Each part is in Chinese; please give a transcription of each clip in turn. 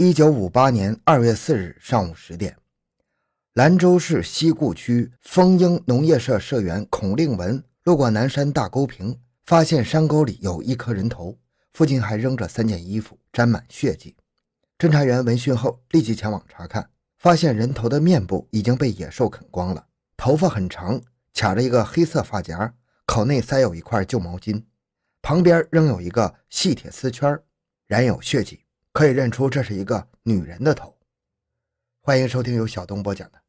一九五八年二月四日上午十点，兰州市西固区丰英农业社社员孔令文路过南山大沟坪，发现山沟里有一颗人头，附近还扔着三件衣服，沾满血迹。侦查员闻讯后立即前往查看，发现人头的面部已经被野兽啃光了，头发很长，卡着一个黑色发夹，口内塞有一块旧毛巾，旁边仍有一个细铁丝圈，染有血迹。可以认出这是一个女人的头。欢迎收听由小东播讲的《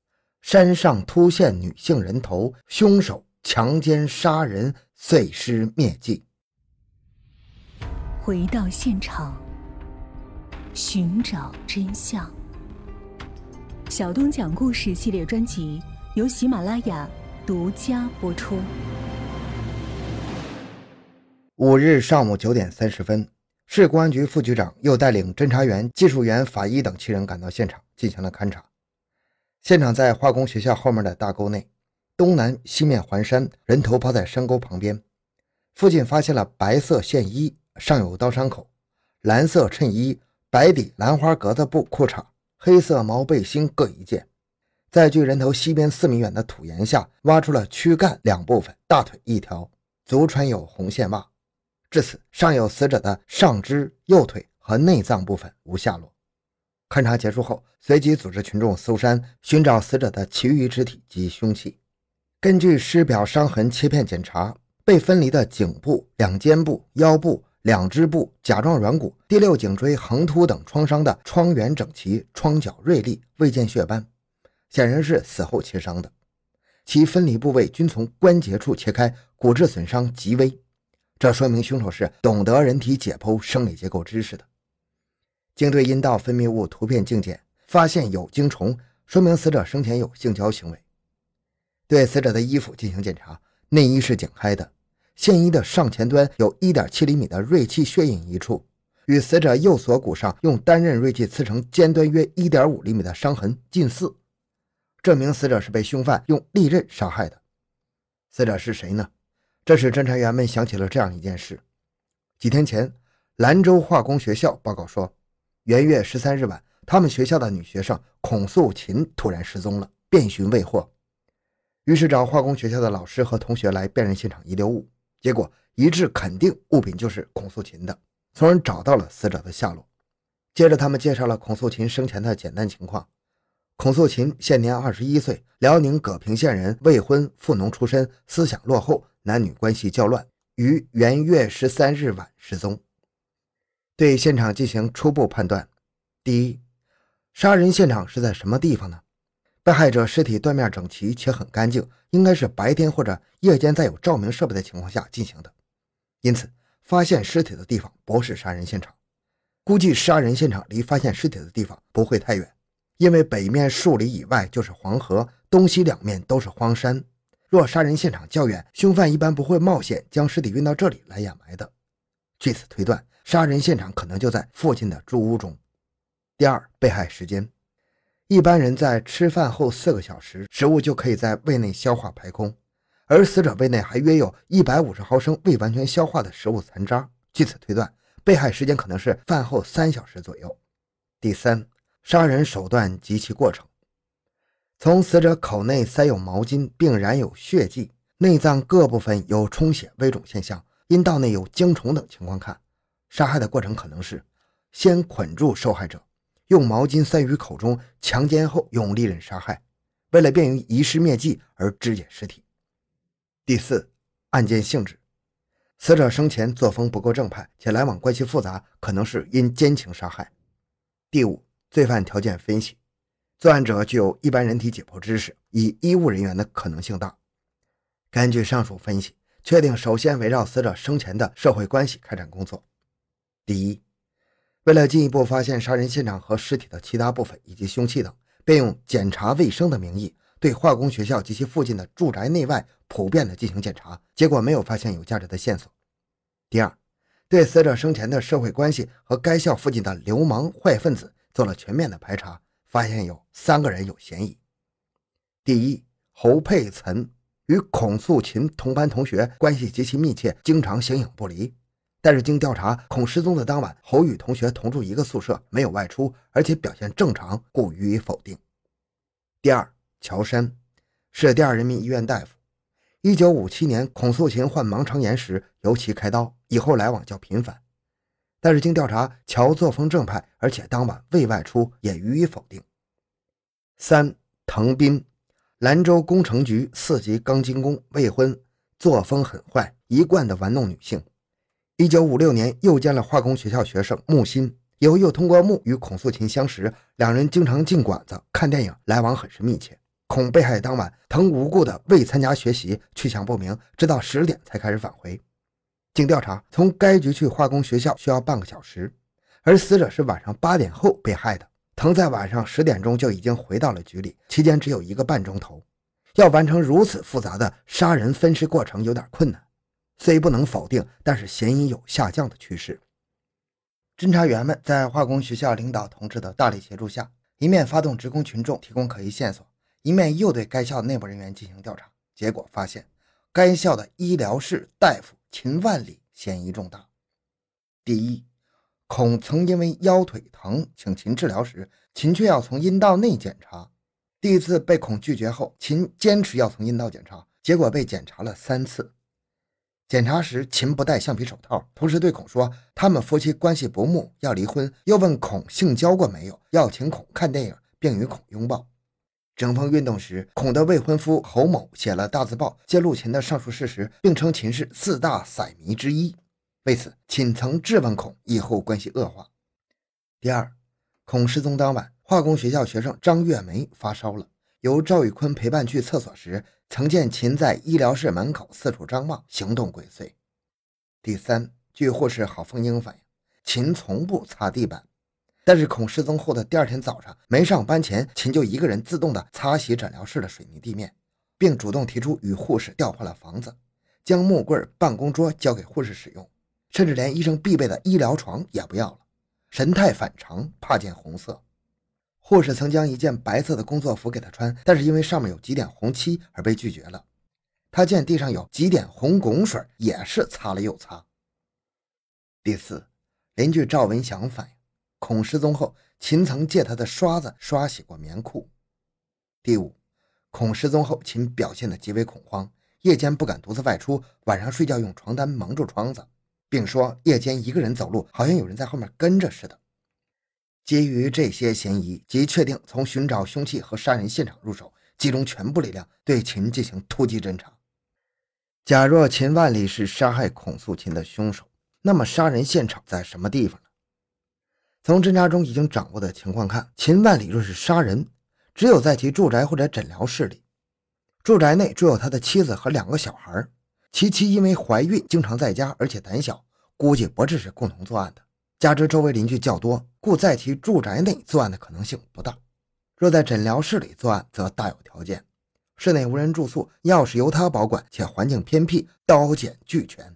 山上突现女性人头，凶手强奸杀人，碎尸灭迹》。回到现场，寻找真相。小东讲故事系列专辑由喜马拉雅独家播出。五日上午九点三十分。市公安局副局长又带领侦查员、技术员、法医等七人赶到现场进行了勘查。现场在化工学校后面的大沟内，东南西面环山，人头抛在山沟旁边。附近发现了白色线衣，上有刀伤口；蓝色衬衣、白底兰花格子布裤衩、黑色毛背心各一件。在距人头西边四米远的土岩下，挖出了躯干两部分，大腿一条，足穿有红线袜。至此，尚有死者的上肢、右腿和内脏部分无下落。勘查结束后，随即组织群众搜山，寻找死者的其余肢体及凶器。根据尸表伤痕切片检查，被分离的颈部、两肩部、腰部、两肢部、甲状软骨、第六颈椎横突等创伤的创缘整齐，创角锐利，未见血斑，显然是死后切伤的。其分离部位均从关节处切开，骨质损伤极微。这说明凶手是懂得人体解剖生理结构知识的。经对阴道分泌物图片镜检，发现有精虫，说明死者生前有性交行为。对死者的衣服进行检查，内衣是剪开的，线衣的上前端有1.7厘米的锐器血印一处，与死者右锁骨上用单刃锐器刺成尖端约1.5厘米的伤痕近似，证明死者是被凶犯用利刃杀害的。死者是谁呢？这使侦查员们想起了这样一件事：几天前，兰州化工学校报告说，元月十三日晚，他们学校的女学生孔素琴突然失踪了，遍寻未获。于是找化工学校的老师和同学来辨认现场遗留物，结果一致肯定物品就是孔素琴的，从而找到了死者的下落。接着，他们介绍了孔素琴生前的简单情况：孔素琴现年二十一岁，辽宁葛平县人，未婚，富农出身，思想落后。男女关系较乱，于元月十三日晚失踪。对现场进行初步判断：第一，杀人现场是在什么地方呢？被害者尸体断面整齐且很干净，应该是白天或者夜间在有照明设备的情况下进行的，因此发现尸体的地方不是杀人现场。估计杀人现场离发现尸体的地方不会太远，因为北面数里以外就是黄河，东西两面都是荒山。若杀人现场较远，凶犯一般不会冒险将尸体运到这里来掩埋的。据此推断，杀人现场可能就在附近的住屋中。第二，被害时间，一般人在吃饭后四个小时，食物就可以在胃内消化排空，而死者胃内还约有一百五十毫升未完全消化的食物残渣。据此推断，被害时间可能是饭后三小时左右。第三，杀人手段及其过程。从死者口内塞有毛巾，并染有血迹，内脏各部分有充血微肿现象，阴道内有精虫等情况看，杀害的过程可能是先捆住受害者，用毛巾塞于口中，强奸后用利刃杀害，为了便于遗失灭迹而肢解尸体。第四，案件性质，死者生前作风不够正派，且来往关系复杂，可能是因奸情杀害。第五，罪犯条件分析。作案者具有一般人体解剖知识，以医务人员的可能性大。根据上述分析，确定首先围绕死者生前的社会关系开展工作。第一，为了进一步发现杀人现场和尸体的其他部分以及凶器等，便用检查卫生的名义，对化工学校及其附近的住宅内外普遍的进行检查，结果没有发现有价值的线索。第二，对死者生前的社会关系和该校附近的流氓坏分子做了全面的排查。发现有三个人有嫌疑。第一，侯佩岑与孔素琴同班同学，关系极其密切，经常形影不离。但是经调查，孔失踪的当晚，侯宇同学同住一个宿舍，没有外出，而且表现正常，故予以否定。第二，乔山是第二人民医院大夫。一九五七年，孔素琴患盲肠炎时由其开刀，以后来往较频繁。但是经调查，乔作风正派，而且当晚未外出，也予以否定。三，滕斌，兰州工程局四级钢筋工，未婚，作风很坏，一贯的玩弄女性。一九五六年，又见了化工学校学生木心，以后又通过木与孔素琴相识，两人经常进馆子看电影，来往很是密切。孔被害当晚，滕无故的未参加学习，去向不明，直到十点才开始返回。经调查，从该局去化工学校需要半个小时，而死者是晚上八点后被害的。滕在晚上十点钟就已经回到了局里，期间只有一个半钟头，要完成如此复杂的杀人分尸过程有点困难。虽不能否定，但是嫌疑有下降的趋势。侦查员们在化工学校领导同志的大力协助下，一面发动职工群众提供可疑线索，一面又对该校内部人员进行调查。结果发现，该校的医疗室大夫秦万里嫌疑重大。第一，孔曾因为腰腿疼请秦治疗时，秦却要从阴道内检查。第一次被孔拒绝后，秦坚持要从阴道检查，结果被检查了三次。检查时，秦不戴橡皮手套，同时对孔说他们夫妻关系不睦，要离婚。又问孔性交过没有，要请孔看电影，并与孔拥抱。整风运动时，孔的未婚夫侯某写了大字报，揭露秦的上述事实，并称秦是四大色迷之一。为此，秦曾质问孔，以后关系恶化。第二，孔失踪当晚，化工学校学生张月梅发烧了，由赵宇坤陪伴去厕所时。曾见秦在医疗室门口四处张望，行动鬼祟。第三，据护士郝凤英反映，秦从不擦地板，但是孔失踪后的第二天早上没上班前，秦就一个人自动的擦洗诊疗室的水泥地面，并主动提出与护士调换了房子，将木柜、办公桌交给护士使用，甚至连医生必备的医疗床也不要了，神态反常，怕见红色。护士曾将一件白色的工作服给他穿，但是因为上面有几点红漆而被拒绝了。他见地上有几点红汞水，也是擦了又擦。第四，邻居赵文祥反映，孔失踪后，秦曾借他的刷子刷洗过棉裤。第五，孔失踪后，秦表现得极为恐慌，夜间不敢独自外出，晚上睡觉用床单蒙住窗子，并说夜间一个人走路，好像有人在后面跟着似的。基于这些嫌疑，即确定从寻找凶器和杀人现场入手，集中全部力量对秦进行突击侦查。假若秦万里是杀害孔素琴的凶手，那么杀人现场在什么地方呢？从侦查中已经掌握的情况看，秦万里若是杀人，只有在其住宅或者诊疗室里。住宅内住有他的妻子和两个小孩，其妻因为怀孕经常在家，而且胆小，估计不只是共同作案的。加之周围邻居较多，故在其住宅内作案的可能性不大。若在诊疗室里作案，则大有条件。室内无人住宿，钥匙由他保管，且环境偏僻，刀剪俱全。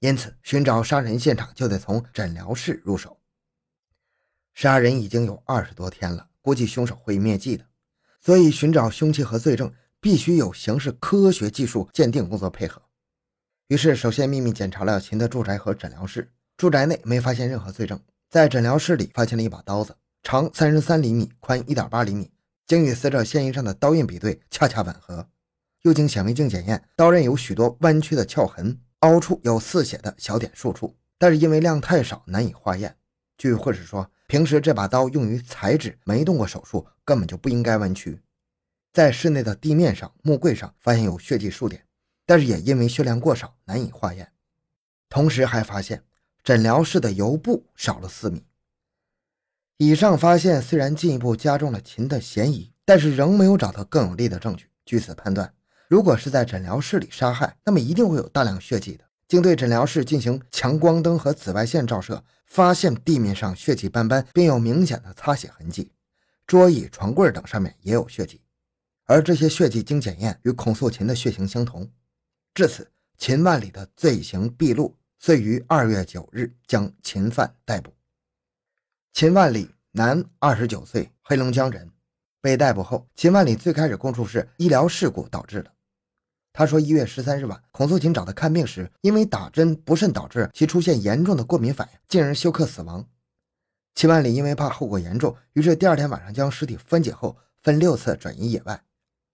因此，寻找杀人现场就得从诊疗室入手。杀人已经有二十多天了，估计凶手会灭迹的，所以寻找凶器和罪证必须有刑事科学技术鉴定工作配合。于是，首先秘密检查了秦的住宅和诊疗室。住宅内没发现任何罪证，在诊疗室里发现了一把刀子，长三十三厘米，宽一点八厘米，经与死者现衣上的刀印比对，恰恰吻合。又经显微镜检验，刀刃有许多弯曲的翘痕，凹处有似血的小点数处，但是因为量太少，难以化验。据护士说，平时这把刀用于裁纸，没动过手术，根本就不应该弯曲。在室内的地面上、木柜上发现有血迹数点，但是也因为血量过少，难以化验。同时还发现。诊疗室的油布少了四米。以上发现虽然进一步加重了秦的嫌疑，但是仍没有找到更有力的证据。据此判断，如果是在诊疗室里杀害，那么一定会有大量血迹的。经对诊疗室进行强光灯和紫外线照射，发现地面上血迹斑斑，并有明显的擦血痕迹，桌椅、床柜等上面也有血迹，而这些血迹经检验与孔素琴的血型相同。至此，秦万里的罪行毕露。遂于二月九日将秦犯逮捕。秦万里，男，二十九岁，黑龙江人。被逮捕后，秦万里最开始供述是医疗事故导致的。他说，一月十三日晚，孔素琴找他看病时，因为打针不慎导致其出现严重的过敏反应，进而休克死亡。齐万里因为怕后果严重，于是第二天晚上将尸体分解后分六次转移野外。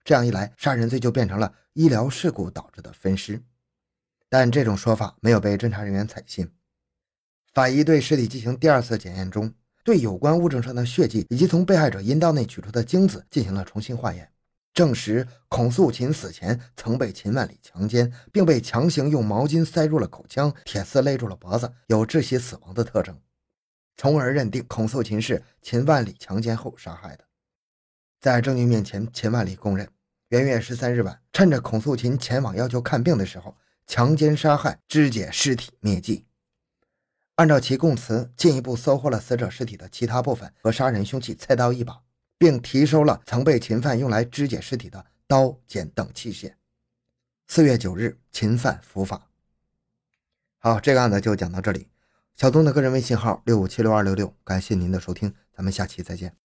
这样一来，杀人罪就变成了医疗事故导致的分尸。但这种说法没有被侦查人员采信。法医对尸体进行第二次检验中，对有关物证上的血迹以及从被害者阴道内取出的精子进行了重新化验。证实孔素琴死前曾被秦万里强奸，并被强行用毛巾塞入了口腔，铁丝勒住了脖子，有窒息死亡的特征，从而认定孔素琴是秦万里强奸后杀害的。在证据面前，秦万里供认，元月十三日晚，趁着孔素琴前往要求看病的时候，强奸杀害、肢解尸体灭迹。按照其供词，进一步搜获了死者尸体的其他部分和杀人凶器菜刀一把。并提收了曾被秦犯用来肢解尸体的刀、剪等器械。四月九日，秦犯伏法。好，这个案子就讲到这里。小东的个人微信号六五七六二六六，感谢您的收听，咱们下期再见。